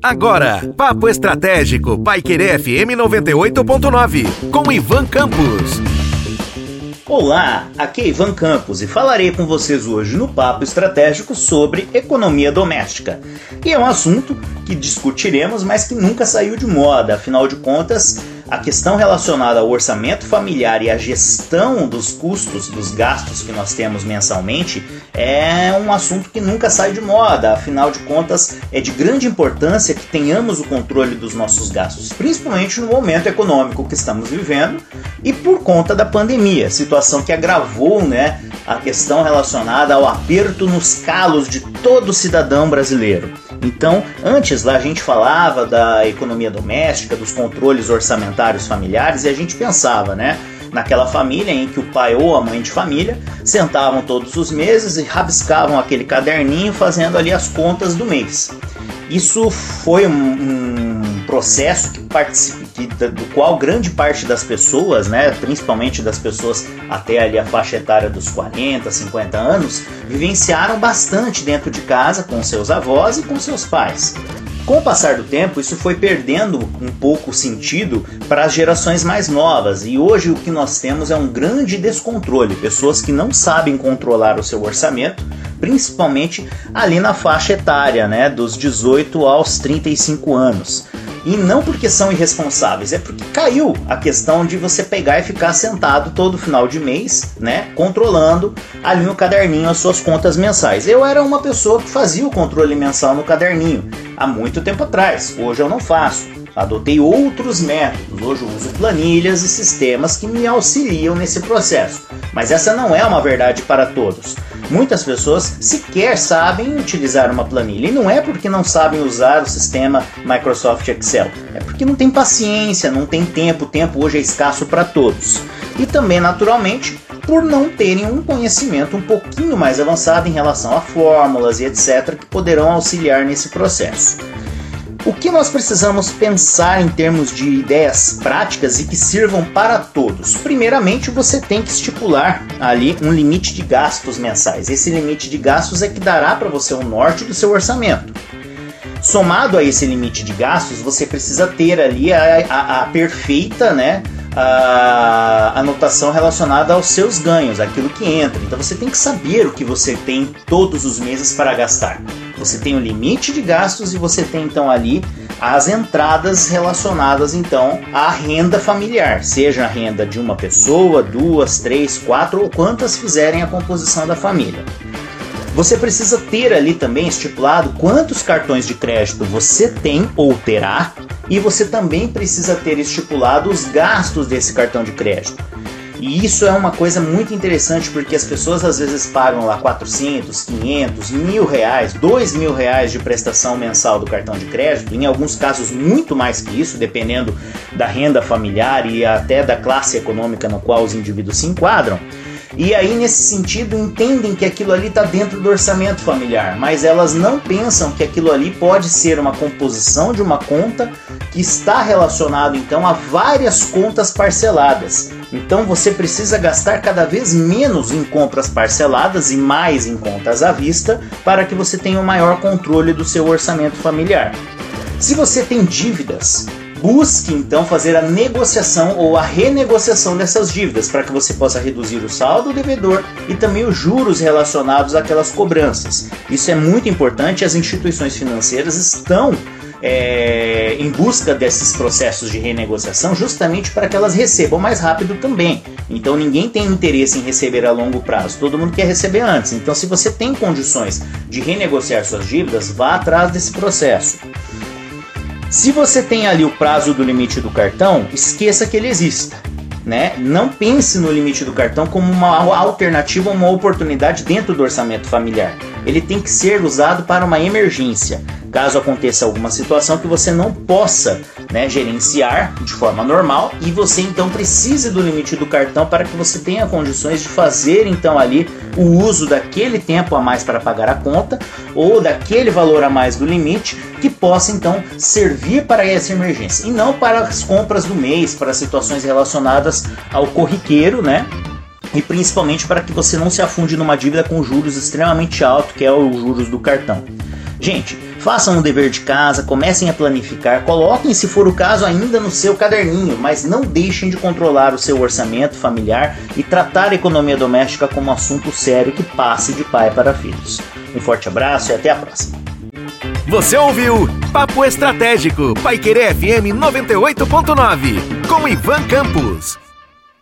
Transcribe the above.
Agora, Papo Estratégico, Paiquerê FM 98.9, com Ivan Campos. Olá, aqui é Ivan Campos e falarei com vocês hoje no Papo Estratégico sobre economia doméstica. E é um assunto que discutiremos, mas que nunca saiu de moda, afinal de contas, a questão relacionada ao orçamento familiar e à gestão dos custos, dos gastos que nós temos mensalmente, é um assunto que nunca sai de moda. Afinal de contas, é de grande importância que tenhamos o controle dos nossos gastos, principalmente no momento econômico que estamos vivendo e por conta da pandemia, situação que agravou né, a questão relacionada ao aperto nos calos de todo cidadão brasileiro. Então, antes lá a gente falava da economia doméstica, dos controles orçamentários familiares e a gente pensava, né? Naquela família em que o pai ou a mãe de família sentavam todos os meses e rabiscavam aquele caderninho fazendo ali as contas do mês. Isso foi um, um processo que que, do qual grande parte das pessoas, né, principalmente das pessoas até ali a faixa etária dos 40, 50 anos, vivenciaram bastante dentro de casa com seus avós e com seus pais. Com o passar do tempo, isso foi perdendo um pouco o sentido para as gerações mais novas, e hoje o que nós temos é um grande descontrole, pessoas que não sabem controlar o seu orçamento, principalmente ali na faixa etária, né, dos 18 aos 35 anos. E não porque são irresponsáveis, é porque caiu a questão de você pegar e ficar sentado todo final de mês, né, controlando ali no caderninho as suas contas mensais. Eu era uma pessoa que fazia o controle mensal no caderninho há muito tempo atrás. Hoje eu não faço. Adotei outros métodos. Hoje uso planilhas e sistemas que me auxiliam nesse processo. Mas essa não é uma verdade para todos. Muitas pessoas sequer sabem utilizar uma planilha. E não é porque não sabem usar o sistema Microsoft Excel. É porque não tem paciência, não tem tempo. O tempo hoje é escasso para todos. E também, naturalmente, por não terem um conhecimento um pouquinho mais avançado em relação a fórmulas e etc., que poderão auxiliar nesse processo. O que nós precisamos pensar em termos de ideias práticas e que sirvam para todos? Primeiramente, você tem que estipular ali um limite de gastos mensais. Esse limite de gastos é que dará para você o norte do seu orçamento. Somado a esse limite de gastos, você precisa ter ali a, a, a perfeita, né? a anotação relacionada aos seus ganhos, aquilo que entra. Então você tem que saber o que você tem todos os meses para gastar. Você tem o um limite de gastos e você tem então ali as entradas relacionadas então à renda familiar, seja a renda de uma pessoa, duas, três, quatro ou quantas fizerem a composição da família. Você precisa ter ali também estipulado quantos cartões de crédito você tem ou terá e você também precisa ter estipulado os gastos desse cartão de crédito. E isso é uma coisa muito interessante porque as pessoas às vezes pagam lá 400, 500, mil reais, dois mil reais de prestação mensal do cartão de crédito, em alguns casos muito mais que isso, dependendo da renda familiar e até da classe econômica no qual os indivíduos se enquadram. E aí, nesse sentido, entendem que aquilo ali está dentro do orçamento familiar, mas elas não pensam que aquilo ali pode ser uma composição de uma conta que está relacionado então a várias contas parceladas. Então você precisa gastar cada vez menos em compras parceladas e mais em contas à vista para que você tenha um maior controle do seu orçamento familiar. Se você tem dívidas, Busque então fazer a negociação ou a renegociação dessas dívidas para que você possa reduzir o saldo devedor e também os juros relacionados àquelas cobranças. Isso é muito importante, as instituições financeiras estão é, em busca desses processos de renegociação justamente para que elas recebam mais rápido também. Então ninguém tem interesse em receber a longo prazo, todo mundo quer receber antes. Então, se você tem condições de renegociar suas dívidas, vá atrás desse processo. Se você tem ali o prazo do limite do cartão, esqueça que ele exista. Né? Não pense no limite do cartão como uma alternativa, uma oportunidade dentro do orçamento familiar. Ele tem que ser usado para uma emergência caso aconteça alguma situação que você não possa né, gerenciar de forma normal e você então precise do limite do cartão para que você tenha condições de fazer então ali o uso daquele tempo a mais para pagar a conta ou daquele valor a mais do limite que possa então servir para essa emergência e não para as compras do mês, para situações relacionadas ao corriqueiro, né? E principalmente para que você não se afunde numa dívida com juros extremamente altos, que é os juros do cartão. Gente, Façam o dever de casa, comecem a planificar, coloquem, se for o caso, ainda no seu caderninho, mas não deixem de controlar o seu orçamento familiar e tratar a economia doméstica como assunto sério que passe de pai para filhos. Um forte abraço e até a próxima. Você ouviu Papo Estratégico, Pai Querer FM 98.9, com Ivan Campos.